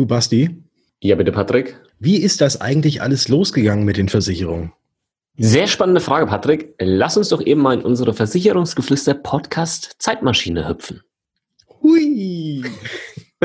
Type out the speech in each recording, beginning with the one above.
Du Basti? Ja, bitte, Patrick. Wie ist das eigentlich alles losgegangen mit den Versicherungen? Sehr spannende Frage, Patrick. Lass uns doch eben mal in unsere Versicherungsgeflüster-Podcast Zeitmaschine hüpfen. Hui!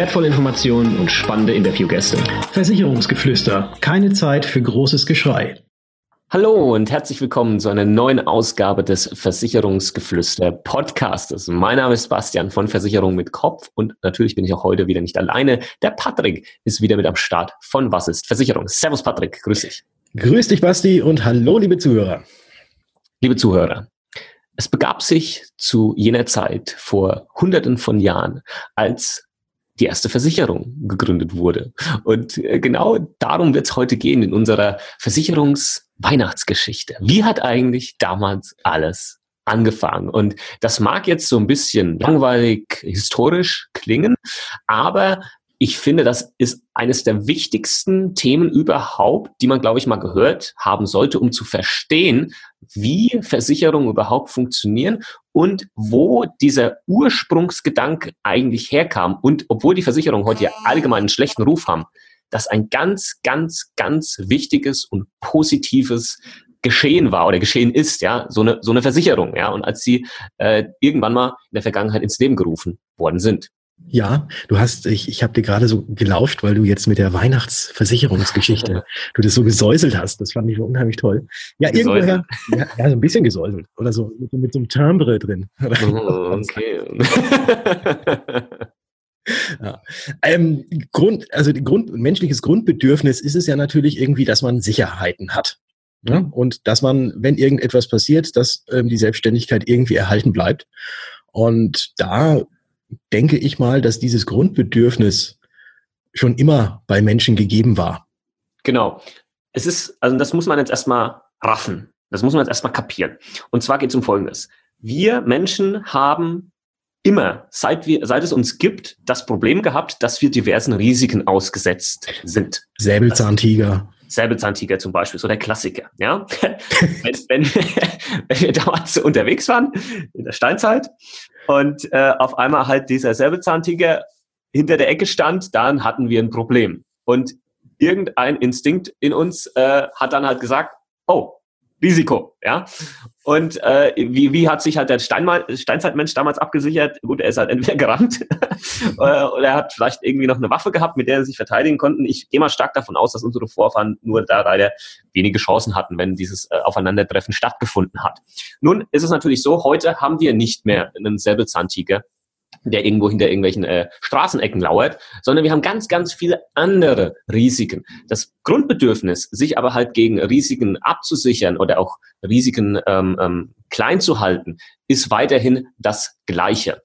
wertvolle Informationen und spannende Interviewgäste. Versicherungsgeflüster. Keine Zeit für großes Geschrei. Hallo und herzlich willkommen zu einer neuen Ausgabe des Versicherungsgeflüster Podcastes. Mein Name ist Bastian von Versicherung mit Kopf und natürlich bin ich auch heute wieder nicht alleine. Der Patrick ist wieder mit am Start von Was ist Versicherung. Servus Patrick, grüß dich. Grüß dich Basti und hallo liebe Zuhörer. Liebe Zuhörer, es begab sich zu jener Zeit vor hunderten von Jahren, als die erste Versicherung gegründet wurde. Und äh, genau darum wird es heute gehen in unserer Versicherungsweihnachtsgeschichte. Wie hat eigentlich damals alles angefangen? Und das mag jetzt so ein bisschen langweilig historisch klingen, aber ich finde, das ist eines der wichtigsten Themen überhaupt, die man, glaube ich, mal gehört haben sollte, um zu verstehen, wie Versicherungen überhaupt funktionieren und wo dieser Ursprungsgedanke eigentlich herkam. Und obwohl die Versicherungen heute ja allgemein einen schlechten Ruf haben, das ein ganz, ganz, ganz wichtiges und positives geschehen war oder geschehen ist, ja, so eine, so eine Versicherung, ja, und als sie äh, irgendwann mal in der Vergangenheit ins Leben gerufen worden sind. Ja, du hast, ich, ich habe dir gerade so gelauscht, weil du jetzt mit der Weihnachtsversicherungsgeschichte, du das so gesäuselt hast. Das fand ich unheimlich toll. Ja, irgendwoher, ja, ja, so ein bisschen gesäuselt. Oder so mit, mit so einem Timbre drin. Oh, okay. ja. ähm, Grund, also Grund, menschliches Grundbedürfnis ist es ja natürlich irgendwie, dass man Sicherheiten hat. Ja? Und dass man, wenn irgendetwas passiert, dass ähm, die Selbstständigkeit irgendwie erhalten bleibt. Und da denke ich mal, dass dieses Grundbedürfnis schon immer bei Menschen gegeben war. Genau. Es ist, also das muss man jetzt erstmal raffen. Das muss man jetzt erstmal kapieren. Und zwar geht es um Folgendes. Wir Menschen haben immer, seit, wir, seit es uns gibt, das Problem gehabt, dass wir diversen Risiken ausgesetzt sind. Säbelzahntiger. Säbelzahntiger zum Beispiel, so der Klassiker. Ja? wenn, wenn, wenn wir damals unterwegs waren, in der Steinzeit, und äh, auf einmal halt dieser Säbelzahntiger hinter der Ecke stand, dann hatten wir ein Problem. Und irgendein Instinkt in uns äh, hat dann halt gesagt, oh, Risiko, ja. Und äh, wie, wie hat sich halt der Steinmal Steinzeitmensch damals abgesichert? Gut, er ist halt entweder gerannt äh, oder er hat vielleicht irgendwie noch eine Waffe gehabt, mit der er sich verteidigen konnten. Ich gehe mal stark davon aus, dass unsere Vorfahren nur da leider wenige Chancen hatten, wenn dieses äh, Aufeinandertreffen stattgefunden hat. Nun ist es natürlich so, heute haben wir nicht mehr einen Säbelzahntiger, der irgendwo hinter irgendwelchen äh, Straßenecken lauert, sondern wir haben ganz, ganz viele andere Risiken. Das Grundbedürfnis, sich aber halt gegen Risiken abzusichern oder auch Risiken ähm, ähm, klein zu halten, ist weiterhin das Gleiche.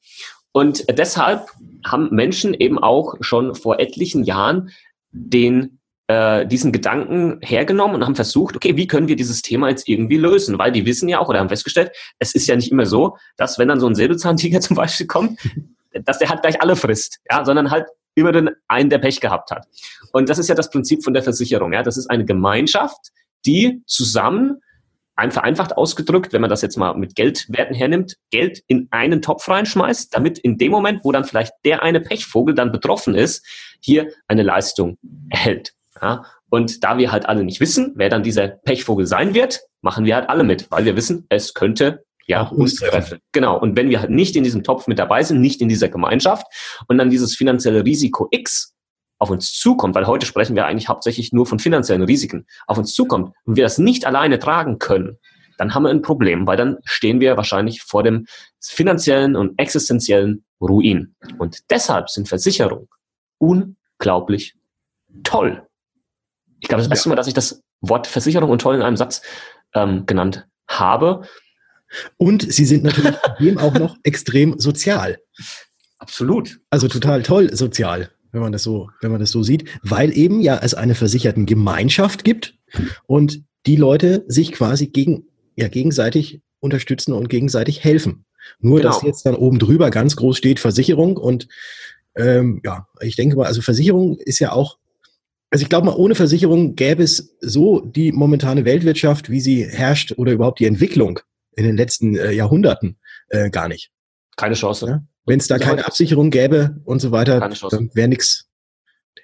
Und deshalb haben Menschen eben auch schon vor etlichen Jahren den äh, diesen Gedanken hergenommen und haben versucht, okay, wie können wir dieses Thema jetzt irgendwie lösen? Weil die wissen ja auch oder haben festgestellt, es ist ja nicht immer so, dass wenn dann so ein Säbelzahntiger zum Beispiel kommt, dass der halt gleich alle frisst, ja, sondern halt immer den einen, der Pech gehabt hat. Und das ist ja das Prinzip von der Versicherung, ja. Das ist eine Gemeinschaft, die zusammen ein vereinfacht ausgedrückt, wenn man das jetzt mal mit Geldwerten hernimmt, Geld in einen Topf reinschmeißt, damit in dem Moment, wo dann vielleicht der eine Pechvogel dann betroffen ist, hier eine Leistung erhält. Ja? Und da wir halt alle nicht wissen, wer dann dieser Pechvogel sein wird, machen wir halt alle mit, weil wir wissen, es könnte ja uns treffen. Genau. Und wenn wir halt nicht in diesem Topf mit dabei sind, nicht in dieser Gemeinschaft und dann dieses finanzielle Risiko X auf uns zukommt, weil heute sprechen wir eigentlich hauptsächlich nur von finanziellen Risiken, auf uns zukommt und wir das nicht alleine tragen können, dann haben wir ein Problem, weil dann stehen wir wahrscheinlich vor dem finanziellen und existenziellen Ruin. Und deshalb sind Versicherungen unglaublich toll. Ich glaube, das erste Mal, dass ich das Wort Versicherung und toll in einem Satz ähm, genannt habe. Und sie sind natürlich dem auch noch extrem sozial. Absolut. Also total toll sozial. wenn man das so, wenn man das so sieht, weil eben ja es eine versicherten Gemeinschaft gibt und die Leute sich quasi gegen, ja, gegenseitig unterstützen und gegenseitig helfen. Nur, genau. dass jetzt dann oben drüber ganz groß steht Versicherung und ähm, ja, ich denke mal, also Versicherung ist ja auch, also ich glaube mal, ohne Versicherung gäbe es so die momentane Weltwirtschaft, wie sie herrscht oder überhaupt die Entwicklung in den letzten äh, Jahrhunderten äh, gar nicht. Keine Chance. Ja? Wenn es da keine Absicherung gäbe und so weiter, dann wäre nichts,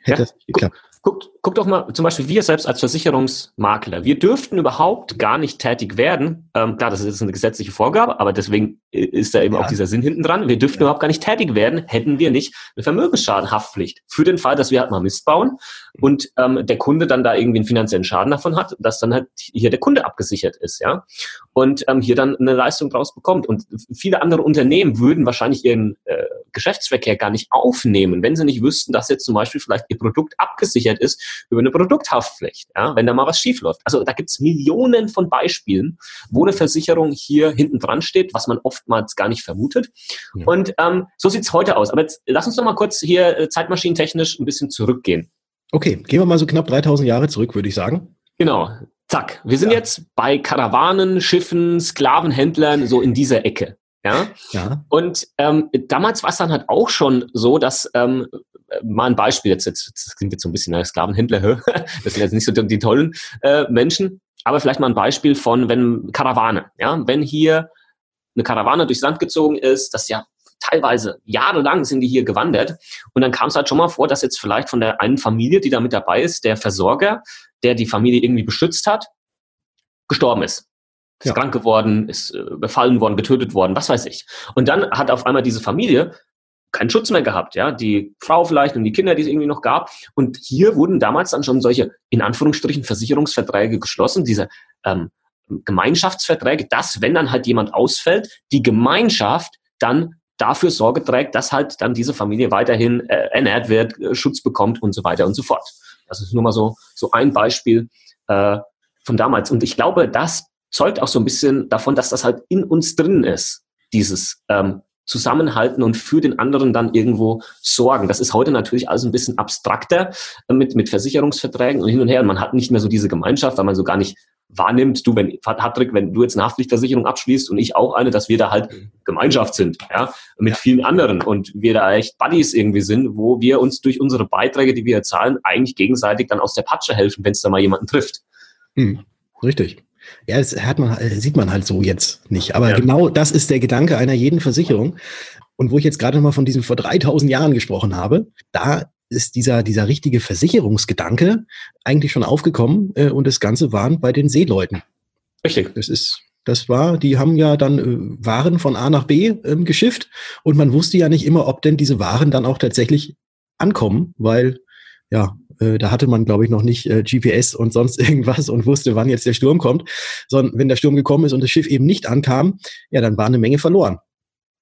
hätte ja? das nicht geklappt. Guckt, guckt doch mal, zum Beispiel wir selbst als Versicherungsmakler, wir dürften überhaupt gar nicht tätig werden. Ähm, klar, das ist jetzt eine gesetzliche Vorgabe, aber deswegen ist da eben ja. auch dieser Sinn hinten dran. Wir dürften ja. überhaupt gar nicht tätig werden, hätten wir nicht eine Vermögensschadenhaftpflicht. Für den Fall, dass wir halt mal Mist bauen und ähm, der Kunde dann da irgendwie einen finanziellen Schaden davon hat, dass dann halt hier der Kunde abgesichert ist, ja. Und ähm, hier dann eine Leistung draus bekommt. Und viele andere Unternehmen würden wahrscheinlich ihren äh, Geschäftsverkehr gar nicht aufnehmen, wenn sie nicht wüssten, dass jetzt zum Beispiel vielleicht ihr Produkt abgesichert ist über eine Produkthaftpflicht, ja, wenn da mal was schief läuft. Also da gibt's Millionen von Beispielen, wo eine Versicherung hier hinten dran steht, was man oftmals gar nicht vermutet. Ja. Und ähm, so sieht's heute aus. Aber jetzt lass uns doch mal kurz hier äh, zeitmaschinentechnisch ein bisschen zurückgehen. Okay, gehen wir mal so knapp 3000 Jahre zurück, würde ich sagen. Genau. Zack. Wir sind ja. jetzt bei Karawanen, Schiffen, Sklavenhändlern, so in dieser Ecke. Ja. ja. Und ähm, damals war es dann halt auch schon so, dass ähm, mal ein Beispiel, jetzt, jetzt das klingt jetzt so ein bisschen als Sklavenhändler, das sind jetzt nicht so die, die tollen äh, Menschen, aber vielleicht mal ein Beispiel von, wenn Karawane, ja, wenn hier eine Karawane durchs Land gezogen ist, das ja teilweise jahrelang sind die hier gewandert und dann kam es halt schon mal vor, dass jetzt vielleicht von der einen Familie, die da mit dabei ist, der Versorger, der die Familie irgendwie beschützt hat, gestorben ist ist ja. krank geworden, ist äh, befallen worden, getötet worden, was weiß ich. Und dann hat auf einmal diese Familie keinen Schutz mehr gehabt, ja, die Frau vielleicht und die Kinder, die es irgendwie noch gab. Und hier wurden damals dann schon solche, in Anführungsstrichen, Versicherungsverträge geschlossen, diese ähm, Gemeinschaftsverträge, dass, wenn dann halt jemand ausfällt, die Gemeinschaft dann dafür Sorge trägt, dass halt dann diese Familie weiterhin äh, ernährt wird, äh, Schutz bekommt und so weiter und so fort. Das ist nur mal so, so ein Beispiel äh, von damals. Und ich glaube, das zeugt auch so ein bisschen davon, dass das halt in uns drin ist, dieses ähm, Zusammenhalten und für den anderen dann irgendwo sorgen. Das ist heute natürlich alles ein bisschen abstrakter äh, mit, mit Versicherungsverträgen und hin und her. Und man hat nicht mehr so diese Gemeinschaft, weil man so gar nicht wahrnimmt, du, wenn, Patrick, wenn du jetzt eine Haftpflichtversicherung abschließt und ich auch eine, dass wir da halt Gemeinschaft sind, ja, mit vielen anderen und wir da echt Buddies irgendwie sind, wo wir uns durch unsere Beiträge, die wir zahlen, eigentlich gegenseitig dann aus der Patsche helfen, wenn es da mal jemanden trifft. Hm, richtig. Ja, das man, äh, sieht man halt so jetzt nicht. Aber ja. genau das ist der Gedanke einer jeden Versicherung. Und wo ich jetzt gerade nochmal von diesem vor 3000 Jahren gesprochen habe, da ist dieser, dieser richtige Versicherungsgedanke eigentlich schon aufgekommen äh, und das Ganze waren bei den Seeleuten. Richtig. Das ist, das war, die haben ja dann äh, Waren von A nach B ähm, geschifft und man wusste ja nicht immer, ob denn diese Waren dann auch tatsächlich ankommen, weil ja, äh, da hatte man, glaube ich, noch nicht äh, GPS und sonst irgendwas und wusste, wann jetzt der Sturm kommt, sondern wenn der Sturm gekommen ist und das Schiff eben nicht ankam, ja, dann war eine Menge verloren.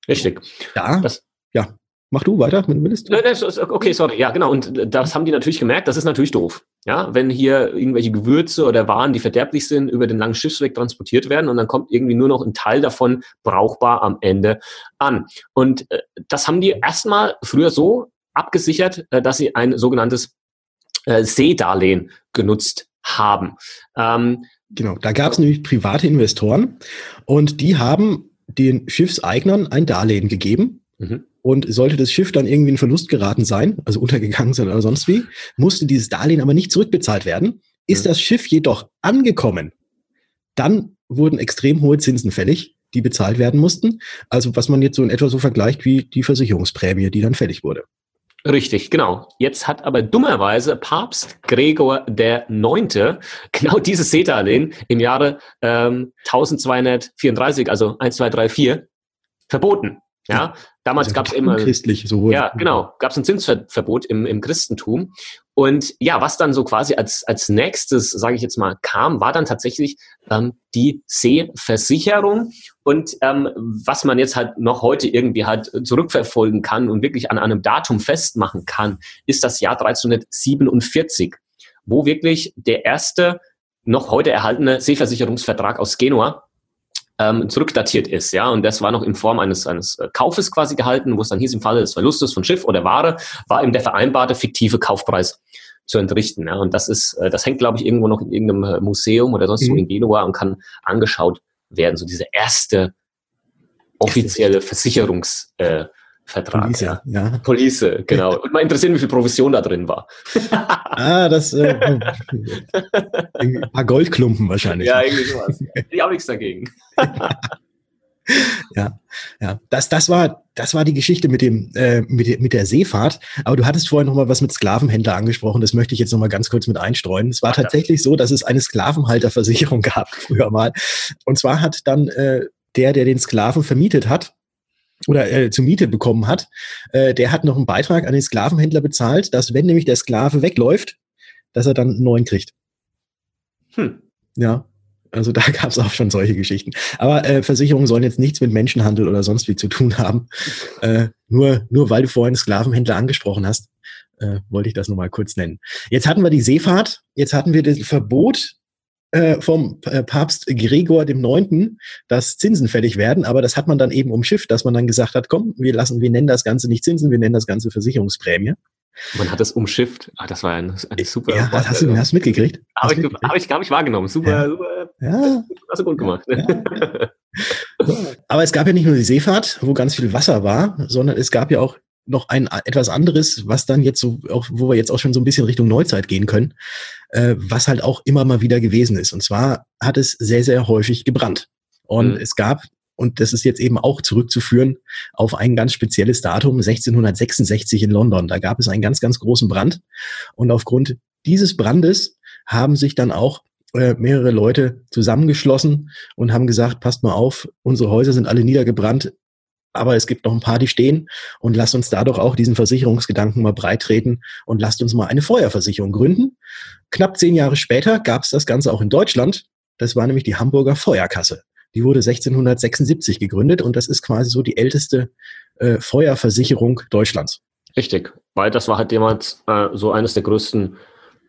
Richtig. Da, das, ja, mach du weiter, wenn du willst. Okay, sorry, ja, genau. Und das haben die natürlich gemerkt, das ist natürlich doof. Ja, wenn hier irgendwelche Gewürze oder Waren, die verderblich sind, über den langen Schiffsweg transportiert werden und dann kommt irgendwie nur noch ein Teil davon brauchbar am Ende an. Und äh, das haben die erstmal früher so abgesichert, äh, dass sie ein sogenanntes äh, Seedarlehen genutzt haben. Ähm, genau, da gab es nämlich private Investoren und die haben den Schiffseignern ein Darlehen gegeben. Mhm. Und sollte das Schiff dann irgendwie in Verlust geraten sein, also untergegangen sein oder sonst wie, musste dieses Darlehen aber nicht zurückbezahlt werden. Ist mhm. das Schiff jedoch angekommen, dann wurden extrem hohe Zinsen fällig, die bezahlt werden mussten. Also was man jetzt so in etwa so vergleicht wie die Versicherungsprämie, die dann fällig wurde. Richtig, genau. Jetzt hat aber dummerweise Papst Gregor der Neunte genau dieses Seedarlehen im Jahre ähm, 1234, also 1, 2, 3, 4, verboten. Ja, damals also gab es immer christlich so ja genau. gab es ein Zinsverbot im, im Christentum. Und ja was dann so quasi als als nächstes sage ich jetzt mal kam war dann tatsächlich ähm, die Seeversicherung und ähm, was man jetzt halt noch heute irgendwie halt zurückverfolgen kann und wirklich an einem Datum festmachen kann ist das Jahr 1347 wo wirklich der erste noch heute erhaltene Seeversicherungsvertrag aus Genua ähm, zurückdatiert ist, ja, und das war noch in Form eines, eines äh, Kaufes quasi gehalten, wo es dann hieß, im Falle des Verlustes von Schiff oder Ware war eben der vereinbarte fiktive Kaufpreis zu entrichten. Ja. Und das ist, äh, das hängt, glaube ich, irgendwo noch in irgendeinem äh, Museum oder sonst mhm. so in Genua und kann angeschaut werden. So diese erste offizielle Versicherungs äh, Vertrag. Police, ja. ja. Police, genau. Und mal interessieren, wie viel Provision da drin war. ah, das äh, ein paar Goldklumpen wahrscheinlich. Ja, irgendwie sowas. Ich auch nichts dagegen. ja, ja. Das, das war, das war die Geschichte mit dem, äh, mit, mit der Seefahrt. Aber du hattest vorher noch mal was mit Sklavenhändler angesprochen. Das möchte ich jetzt noch mal ganz kurz mit einstreuen. Es war Ach, tatsächlich so, dass es eine Sklavenhalterversicherung gab früher mal. Und zwar hat dann äh, der, der den Sklaven vermietet hat, oder äh, zur Miete bekommen hat, äh, der hat noch einen Beitrag an den Sklavenhändler bezahlt, dass wenn nämlich der Sklave wegläuft, dass er dann einen neuen kriegt. Hm. Ja, also da gab es auch schon solche Geschichten. Aber äh, Versicherungen sollen jetzt nichts mit Menschenhandel oder sonst wie zu tun haben. Äh, nur, nur weil du vorhin Sklavenhändler angesprochen hast, äh, wollte ich das nochmal kurz nennen. Jetzt hatten wir die Seefahrt, jetzt hatten wir das Verbot äh, vom äh, Papst Gregor dem Neunten, dass Zinsen fällig werden, aber das hat man dann eben umschifft, dass man dann gesagt hat, komm, wir lassen, wir nennen das Ganze nicht Zinsen, wir nennen das Ganze Versicherungsprämie. Man hat es umschifft. Ah, das war ein, eine super. Ja, Wort, hast, du, hast mitgekriegt? Habe ich, hab ich, hab ich wahrgenommen. Super, ja. super. Ja. Hast du gut gemacht. Ja. Aber es gab ja nicht nur die Seefahrt, wo ganz viel Wasser war, sondern es gab ja auch noch ein etwas anderes, was dann jetzt so, auch, wo wir jetzt auch schon so ein bisschen Richtung Neuzeit gehen können, äh, was halt auch immer mal wieder gewesen ist. Und zwar hat es sehr, sehr häufig gebrannt. Und mhm. es gab, und das ist jetzt eben auch zurückzuführen auf ein ganz spezielles Datum, 1666 in London. Da gab es einen ganz, ganz großen Brand. Und aufgrund dieses Brandes haben sich dann auch äh, mehrere Leute zusammengeschlossen und haben gesagt, passt mal auf, unsere Häuser sind alle niedergebrannt, aber es gibt noch ein paar, die stehen und lasst uns da doch auch diesen Versicherungsgedanken mal breitreten und lasst uns mal eine Feuerversicherung gründen. Knapp zehn Jahre später gab es das Ganze auch in Deutschland. Das war nämlich die Hamburger Feuerkasse. Die wurde 1676 gegründet und das ist quasi so die älteste äh, Feuerversicherung Deutschlands. Richtig, weil das war halt damals äh, so eines der größten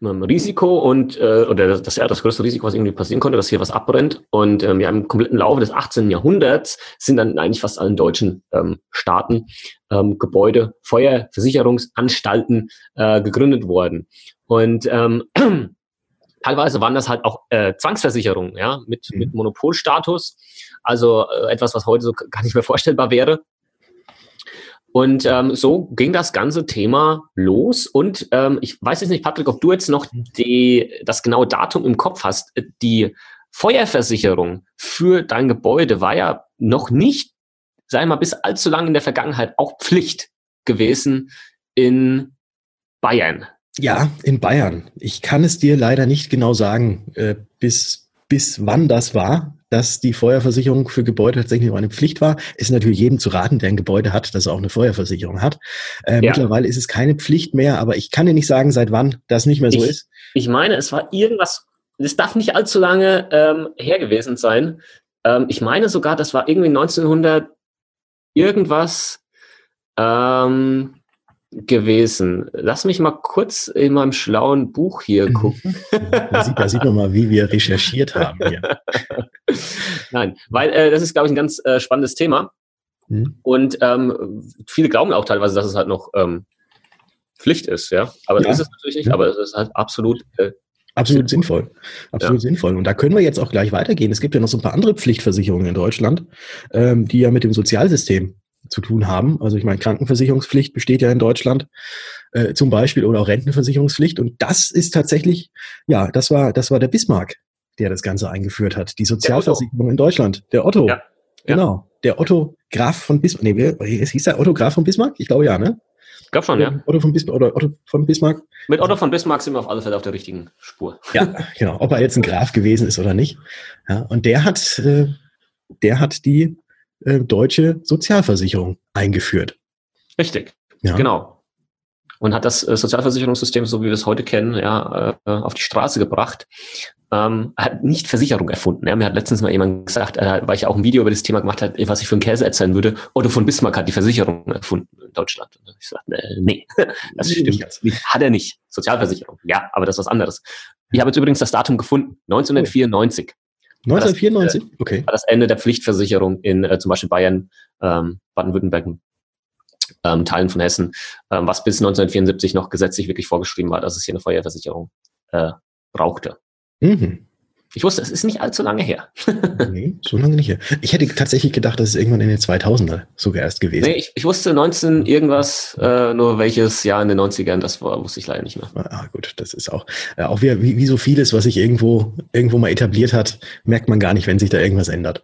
Risiko und äh, oder das, das, ja, das größte Risiko, was irgendwie passieren konnte, dass hier was abbrennt. Und ähm, ja, im kompletten Laufe des 18. Jahrhunderts sind dann eigentlich fast allen deutschen ähm, Staaten ähm, Gebäude, Feuerversicherungsanstalten äh, gegründet worden. Und ähm, teilweise waren das halt auch äh, Zwangsversicherungen, ja, mit, mhm. mit Monopolstatus. Also äh, etwas, was heute so gar nicht mehr vorstellbar wäre. Und ähm, so ging das ganze Thema los. Und ähm, ich weiß jetzt nicht, Patrick, ob du jetzt noch die, das genaue Datum im Kopf hast. Die Feuerversicherung für dein Gebäude war ja noch nicht, sei mal, bis allzu lang in der Vergangenheit auch Pflicht gewesen in Bayern. Ja, in Bayern. Ich kann es dir leider nicht genau sagen, äh, bis, bis wann das war dass die Feuerversicherung für Gebäude tatsächlich noch eine Pflicht war. Ist natürlich jedem zu raten, der ein Gebäude hat, dass er auch eine Feuerversicherung hat. Äh, ja. Mittlerweile ist es keine Pflicht mehr, aber ich kann dir nicht sagen, seit wann das nicht mehr so ich, ist. Ich meine, es war irgendwas, es darf nicht allzu lange ähm, her gewesen sein. Ähm, ich meine sogar, das war irgendwie 1900 irgendwas. Ähm, gewesen. Lass mich mal kurz in meinem schlauen Buch hier mhm. gucken. da, sieht, da sieht man mal, wie wir recherchiert haben hier. Nein, weil äh, das ist, glaube ich, ein ganz äh, spannendes Thema. Mhm. Und ähm, viele glauben auch teilweise, dass es halt noch ähm, Pflicht ist, ja. Aber ja. ist es natürlich nicht, aber es ist halt absolut äh, Absolut sinnvoll. Absolut ja. sinnvoll. Und da können wir jetzt auch gleich weitergehen. Es gibt ja noch so ein paar andere Pflichtversicherungen in Deutschland, ähm, die ja mit dem Sozialsystem zu tun haben. Also ich meine, Krankenversicherungspflicht besteht ja in Deutschland äh, zum Beispiel oder auch Rentenversicherungspflicht. Und das ist tatsächlich, ja, das war, das war der Bismarck, der das Ganze eingeführt hat. Die Sozialversicherung in Deutschland. Der Otto. Ja. Genau. Der Otto Graf von Bismarck. Nee, wer, hieß der Otto Graf von Bismarck? Ich glaube ja, ne? Gab schon, ja. Otto von, Bismarck, oder Otto von Bismarck. Mit Otto von Bismarck sind wir auf alle Fälle auf der richtigen Spur. Ja, genau. Ob er jetzt ein Graf gewesen ist oder nicht. Ja, und der hat, äh, der hat die äh, deutsche Sozialversicherung eingeführt. Richtig, ja. genau. Und hat das äh, Sozialversicherungssystem, so wie wir es heute kennen, ja, äh, auf die Straße gebracht. Ähm, hat nicht Versicherung erfunden. Ja. Mir hat letztens mal jemand gesagt, äh, weil ich auch ein Video über das Thema gemacht habe, was ich für einen Käse erzählen würde. Otto von Bismarck hat die Versicherung erfunden in Deutschland. Und ich sagte, äh, nee, das stimmt. Nicht. Hat er nicht. Sozialversicherung. Ja, aber das ist was anderes. Ich habe jetzt übrigens das Datum gefunden. 1994. 1994? Das, okay. War das Ende der Pflichtversicherung in äh, zum Beispiel Bayern, ähm, Baden-Württemberg, ähm, Teilen von Hessen, ähm, was bis 1974 noch gesetzlich wirklich vorgeschrieben war, dass es hier eine Feuerversicherung äh, brauchte. Mhm. Ich wusste, es ist nicht allzu lange her. nee, so lange nicht her. Ich hätte tatsächlich gedacht, das ist irgendwann in den 2000er sogar erst gewesen. Nee, ich, ich wusste 19 irgendwas, äh, nur welches Jahr in den 90ern, das war, wusste ich leider nicht mehr. Ah, gut, das ist auch, äh, auch wie, wie, wie so vieles, was sich irgendwo, irgendwo mal etabliert hat, merkt man gar nicht, wenn sich da irgendwas ändert.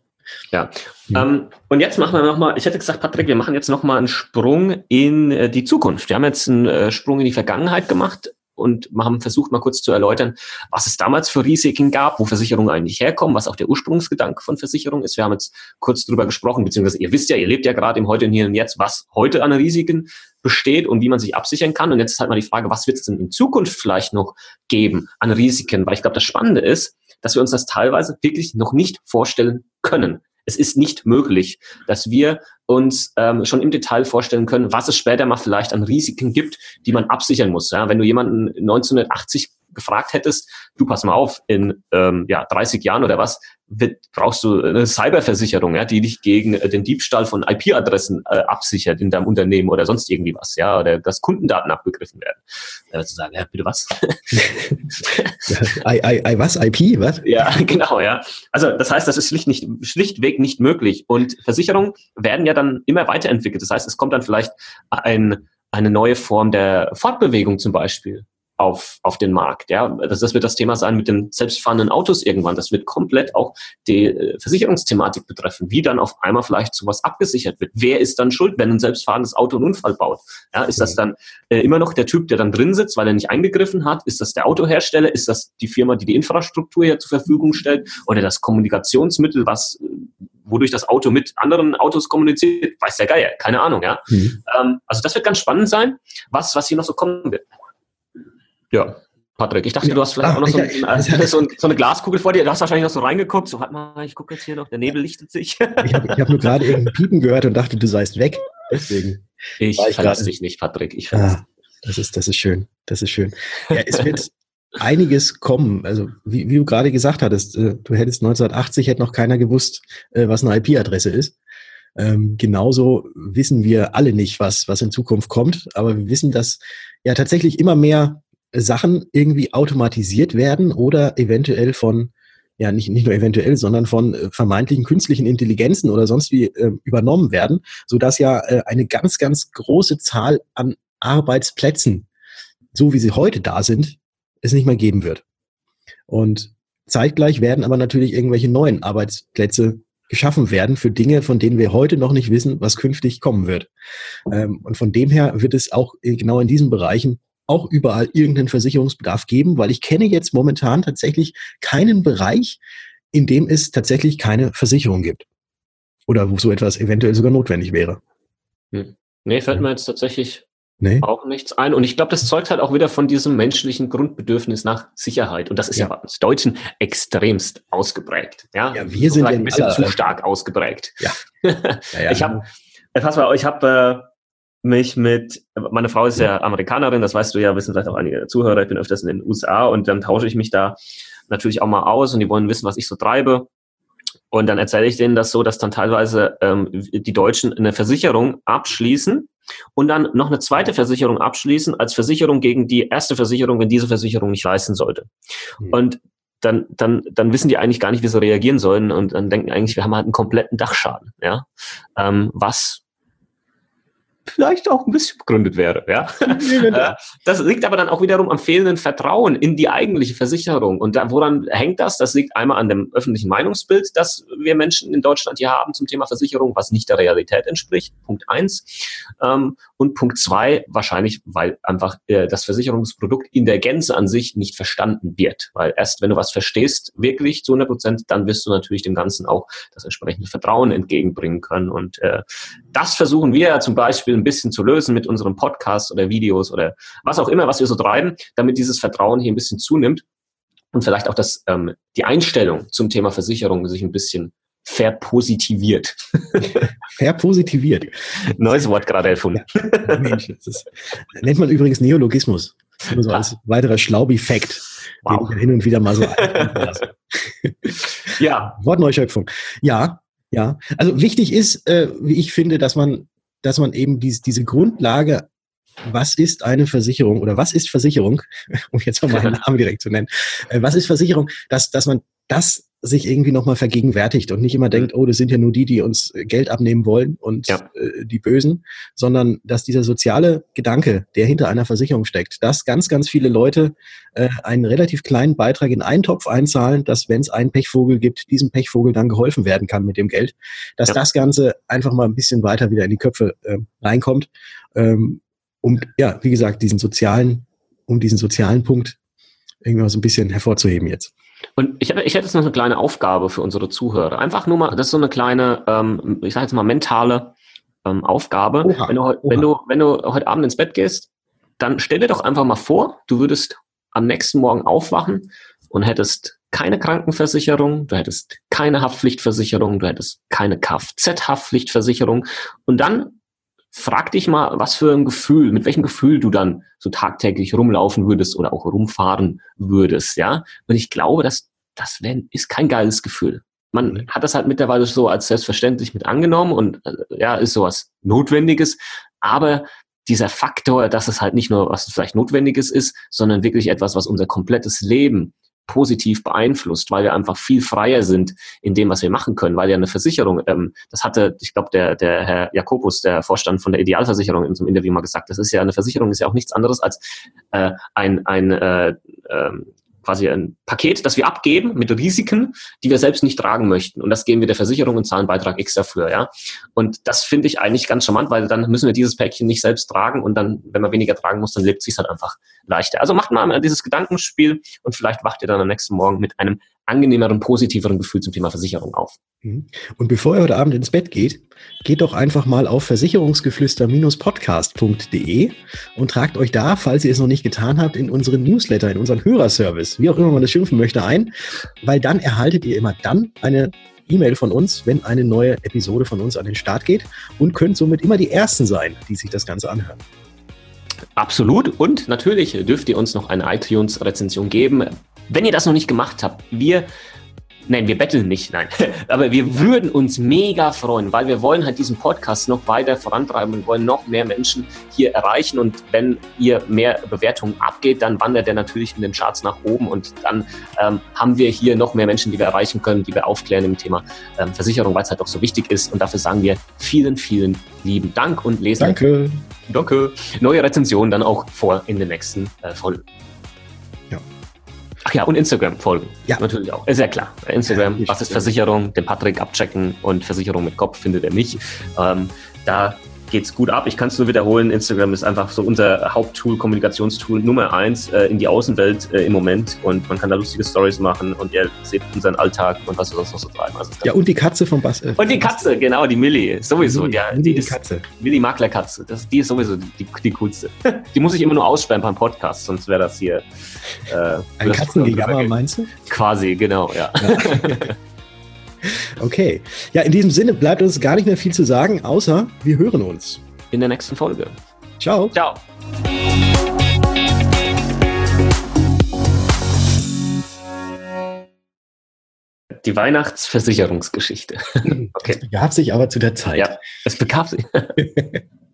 Ja. ja. Ähm, und jetzt machen wir nochmal, ich hätte gesagt, Patrick, wir machen jetzt nochmal einen Sprung in äh, die Zukunft. Wir haben jetzt einen äh, Sprung in die Vergangenheit gemacht und haben versucht mal kurz zu erläutern, was es damals für Risiken gab, wo Versicherungen eigentlich herkommen, was auch der Ursprungsgedanke von Versicherung ist. Wir haben jetzt kurz drüber gesprochen, beziehungsweise ihr wisst ja, ihr lebt ja gerade im Heute und Hier und Jetzt, was heute an Risiken besteht und wie man sich absichern kann. Und jetzt ist halt mal die Frage, was wird es denn in Zukunft vielleicht noch geben an Risiken? Weil ich glaube, das Spannende ist, dass wir uns das teilweise wirklich noch nicht vorstellen können. Es ist nicht möglich, dass wir uns ähm, schon im Detail vorstellen können, was es später mal vielleicht an Risiken gibt, die man absichern muss. Ja? Wenn du jemanden 1980 gefragt hättest, du pass mal auf, in ähm, ja, 30 Jahren oder was, wird, brauchst du eine Cyberversicherung, ja, die dich gegen äh, den Diebstahl von IP-Adressen äh, absichert in deinem Unternehmen oder sonst irgendwie was, ja, oder dass Kundendaten abgegriffen werden. Da wirst du sagen, ja, bitte was? I, I, I, was? IP? Was? Ja, genau, ja. Also das heißt, das ist schlicht nicht, schlichtweg nicht möglich. Und Versicherungen werden ja dann immer weiterentwickelt. Das heißt, es kommt dann vielleicht ein, eine neue Form der Fortbewegung zum Beispiel auf, auf den Markt. Ja, das, das wird das Thema sein mit den selbstfahrenden Autos irgendwann. Das wird komplett auch die äh, Versicherungsthematik betreffen, wie dann auf einmal vielleicht sowas abgesichert wird. Wer ist dann schuld, wenn ein selbstfahrendes Auto einen Unfall baut? Ja, ist das dann äh, immer noch der Typ, der dann drin sitzt, weil er nicht eingegriffen hat? Ist das der Autohersteller? Ist das die Firma, die die Infrastruktur hier zur Verfügung stellt? Oder das Kommunikationsmittel, was äh, wodurch das Auto mit anderen Autos kommuniziert, weiß der Geier, keine Ahnung, ja. Mhm. Ähm, also das wird ganz spannend sein, was, was hier noch so kommen wird. Ja. Patrick, ich dachte, ja. du hast vielleicht ah, auch noch so, ein, also so, so, eine Glaskugel vor dir. Du hast wahrscheinlich noch so reingeguckt. So, warte mal, ich gucke jetzt hier noch, der Nebel lichtet sich. ich habe hab nur gerade irgendein Piepen gehört und dachte, du seist weg. Deswegen. Ich, ich verlasse dich nicht, Patrick. Ich ah, das ist, das ist schön. Das ist schön. Ja, es wird einiges kommen. Also, wie, wie du gerade gesagt hattest, äh, du hättest 1980 hätte noch keiner gewusst, äh, was eine IP-Adresse ist. Ähm, genauso wissen wir alle nicht, was, was in Zukunft kommt, aber wir wissen, dass ja tatsächlich immer mehr Sachen irgendwie automatisiert werden oder eventuell von, ja nicht, nicht nur eventuell, sondern von äh, vermeintlichen künstlichen Intelligenzen oder sonst wie äh, übernommen werden, sodass ja äh, eine ganz, ganz große Zahl an Arbeitsplätzen, so wie sie heute da sind, es nicht mehr geben wird. Und zeitgleich werden aber natürlich irgendwelche neuen Arbeitsplätze geschaffen werden für Dinge, von denen wir heute noch nicht wissen, was künftig kommen wird. Ähm, und von dem her wird es auch genau in diesen Bereichen auch überall irgendeinen Versicherungsbedarf geben, weil ich kenne jetzt momentan tatsächlich keinen Bereich, in dem es tatsächlich keine Versicherung gibt. Oder wo so etwas eventuell sogar notwendig wäre. Hm. Nee, fällt mir jetzt tatsächlich nee. auch nichts ein. Und ich glaube, das zeugt halt auch wieder von diesem menschlichen Grundbedürfnis nach Sicherheit. Und das ist ja, ja bei uns Deutschen extremst ausgeprägt. Ja, ja wir sind ein bisschen zu stark ausgeprägt. Ja. ja, ich habe, pass mal, ich habe äh, mich mit, meine Frau ist ja Amerikanerin, das weißt du ja, wissen vielleicht auch einige Zuhörer, ich bin öfters in den USA und dann tausche ich mich da natürlich auch mal aus und die wollen wissen, was ich so treibe. Und dann erzähle ich denen das so, dass dann teilweise ähm, die Deutschen eine Versicherung abschließen und dann noch eine zweite Versicherung abschließen als Versicherung gegen die erste Versicherung, wenn diese Versicherung nicht leisten sollte. Mhm. Und dann, dann, dann wissen die eigentlich gar nicht, wie sie reagieren sollen und dann denken eigentlich, wir haben halt einen kompletten Dachschaden, ja, ähm, was vielleicht auch ein bisschen begründet wäre. Ja? Das liegt aber dann auch wiederum am fehlenden Vertrauen in die eigentliche Versicherung. Und da, woran hängt das? Das liegt einmal an dem öffentlichen Meinungsbild, das wir Menschen in Deutschland hier haben zum Thema Versicherung, was nicht der Realität entspricht. Punkt eins. Ähm, und Punkt zwei, wahrscheinlich, weil einfach äh, das Versicherungsprodukt in der Gänze an sich nicht verstanden wird. Weil erst wenn du was verstehst, wirklich zu 100 Prozent, dann wirst du natürlich dem Ganzen auch das entsprechende Vertrauen entgegenbringen können. Und äh, das versuchen wir ja zum Beispiel ein bisschen zu lösen mit unserem Podcast oder Videos oder was auch immer, was wir so treiben, damit dieses Vertrauen hier ein bisschen zunimmt und vielleicht auch das, ähm, die Einstellung zum Thema Versicherung sich ein bisschen verpositiviert. verpositiviert. Neues Wort gerade erfunden. Ja, Mensch, das ist, nennt man übrigens Neologismus. Nur so als weiterer Schlaubi-Fact, wow. den ich hin und wieder mal so lasse. ja. Wortneuschöpfung. Ja, ja. Also wichtig ist, äh, wie ich finde, dass man, dass man eben dies, diese Grundlage was ist eine Versicherung oder was ist Versicherung, um jetzt mal meinen Namen direkt zu nennen, äh, was ist Versicherung, dass, dass man das sich irgendwie nochmal vergegenwärtigt und nicht immer denkt, mhm. oh, das sind ja nur die, die uns äh, Geld abnehmen wollen und ja. äh, die Bösen, sondern dass dieser soziale Gedanke, der hinter einer Versicherung steckt, dass ganz, ganz viele Leute äh, einen relativ kleinen Beitrag in einen Topf einzahlen, dass wenn es einen Pechvogel gibt, diesem Pechvogel dann geholfen werden kann mit dem Geld, dass ja. das Ganze einfach mal ein bisschen weiter wieder in die Köpfe äh, reinkommt, ähm, um, ja, wie gesagt, diesen sozialen, um diesen sozialen Punkt irgendwie mal so ein bisschen hervorzuheben jetzt. Und ich, ich hätte jetzt noch eine kleine Aufgabe für unsere Zuhörer. Einfach nur mal, das ist so eine kleine, ähm, ich sage jetzt mal mentale ähm, Aufgabe. Oha, wenn, du, oha. wenn, du, wenn du heute Abend ins Bett gehst, dann stell dir doch einfach mal vor, du würdest am nächsten Morgen aufwachen und hättest keine Krankenversicherung, du hättest keine Haftpflichtversicherung, du hättest keine Kfz-Haftpflichtversicherung und dann frag dich mal, was für ein Gefühl, mit welchem Gefühl du dann so tagtäglich rumlaufen würdest oder auch rumfahren würdest, ja. Und ich glaube, dass das wär, ist kein geiles Gefühl. Man hat das halt mittlerweile so als selbstverständlich mit angenommen und äh, ja, ist sowas Notwendiges. Aber dieser Faktor, dass es halt nicht nur was vielleicht Notwendiges ist, sondern wirklich etwas, was unser komplettes Leben positiv beeinflusst, weil wir einfach viel freier sind in dem, was wir machen können, weil ja eine Versicherung, ähm, das hatte, ich glaube, der, der Herr Jakobus, der Vorstand von der Idealversicherung in so einem Interview mal gesagt, das ist ja eine Versicherung, ist ja auch nichts anderes als äh, ein, ein äh, äh, quasi ein Paket, das wir abgeben mit Risiken, die wir selbst nicht tragen möchten. Und das geben wir der Versicherung und zahlen Beitrag X dafür, ja. Und das finde ich eigentlich ganz charmant, weil dann müssen wir dieses Päckchen nicht selbst tragen und dann, wenn man weniger tragen muss, dann lebt sich halt einfach leichter. Also macht mal dieses Gedankenspiel und vielleicht wacht ihr dann am nächsten Morgen mit einem angenehmeren, positiveren Gefühl zum Thema Versicherung auf. Mhm. Und bevor ihr heute Abend ins Bett geht, geht doch einfach mal auf versicherungsgeflüster-podcast.de und tragt euch da, falls ihr es noch nicht getan habt, in unseren Newsletter, in unseren Hörerservice, wie auch immer man das schimpfen möchte, ein, weil dann erhaltet ihr immer dann eine E-Mail von uns, wenn eine neue Episode von uns an den Start geht und könnt somit immer die Ersten sein, die sich das Ganze anhören. Absolut. Und natürlich dürft ihr uns noch eine iTunes-Rezension geben. Wenn ihr das noch nicht gemacht habt, wir Nein, wir betteln nicht, nein. Aber wir würden uns mega freuen, weil wir wollen halt diesen Podcast noch weiter vorantreiben und wollen noch mehr Menschen hier erreichen. Und wenn ihr mehr Bewertungen abgeht, dann wandert der natürlich in den Charts nach oben und dann ähm, haben wir hier noch mehr Menschen, die wir erreichen können, die wir aufklären im Thema ähm, Versicherung, weil es halt auch so wichtig ist. Und dafür sagen wir vielen, vielen lieben Dank und lesen. Danke. Danke. Neue Rezensionen dann auch vor in den nächsten äh, Folgen. Ach ja, und Instagram folgen. Ja. Natürlich auch. Ist ja klar. Instagram, ja, was ist Versicherung? Den Patrick abchecken und Versicherung mit Kopf findet er nicht. Ähm, da geht's gut ab. Ich kann es nur wiederholen. Instagram ist einfach so unser Haupttool, Kommunikationstool Nummer eins äh, in die Außenwelt äh, im Moment. Und man kann da lustige Stories machen und ihr seht unseren Alltag und was wir sonst noch so treiben. Also ja, und die Katze vom Bass. Äh, und die Katze, genau, die Millie. Sowieso. Millie, ja, die, die ist, Katze. Millie Maklerkatze. Das, die ist sowieso die, die coolste. die muss ich immer nur aussperren beim Podcast, sonst wäre das hier. Äh, Ein Katzengejammer, meinst du? Quasi, genau, ja. ja. Okay. Ja, in diesem Sinne bleibt uns gar nicht mehr viel zu sagen, außer wir hören uns. In der nächsten Folge. Ciao. Ciao. Die Weihnachtsversicherungsgeschichte. Okay. Es begab sich aber zu der Zeit. Ja, es begab sich.